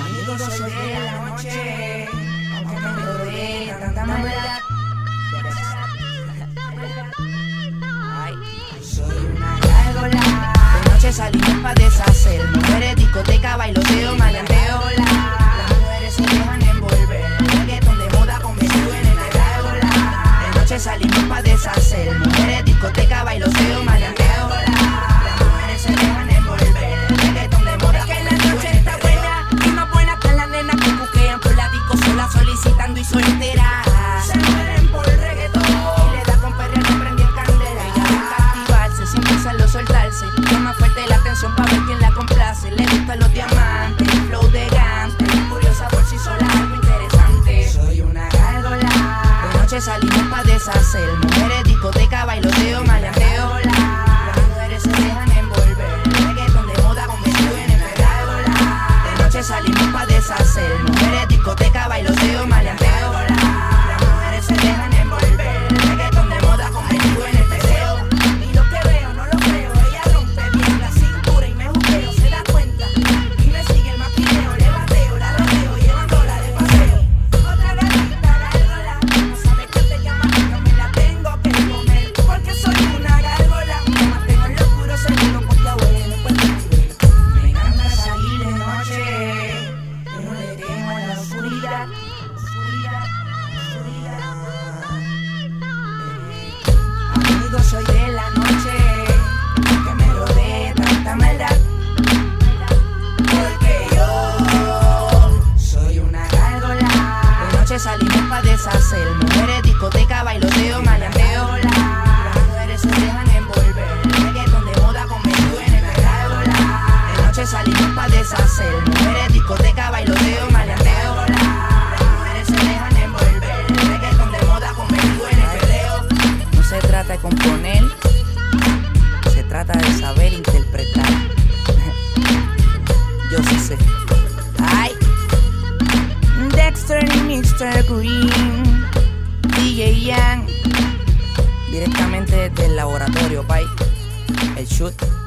Amigos, soy de la noche, aunque me maldad. Soy una de noche salí noche salimos pa' deshacer. Mujeres, discoteca, bailoteo, mañateo. Las mujeres se dejan envolver. Reggaeton de moda con vestido en el De noche salimos pa' deshacer. Mr. Green, DJ Yang, directamente desde el laboratorio, Pai, el shoot.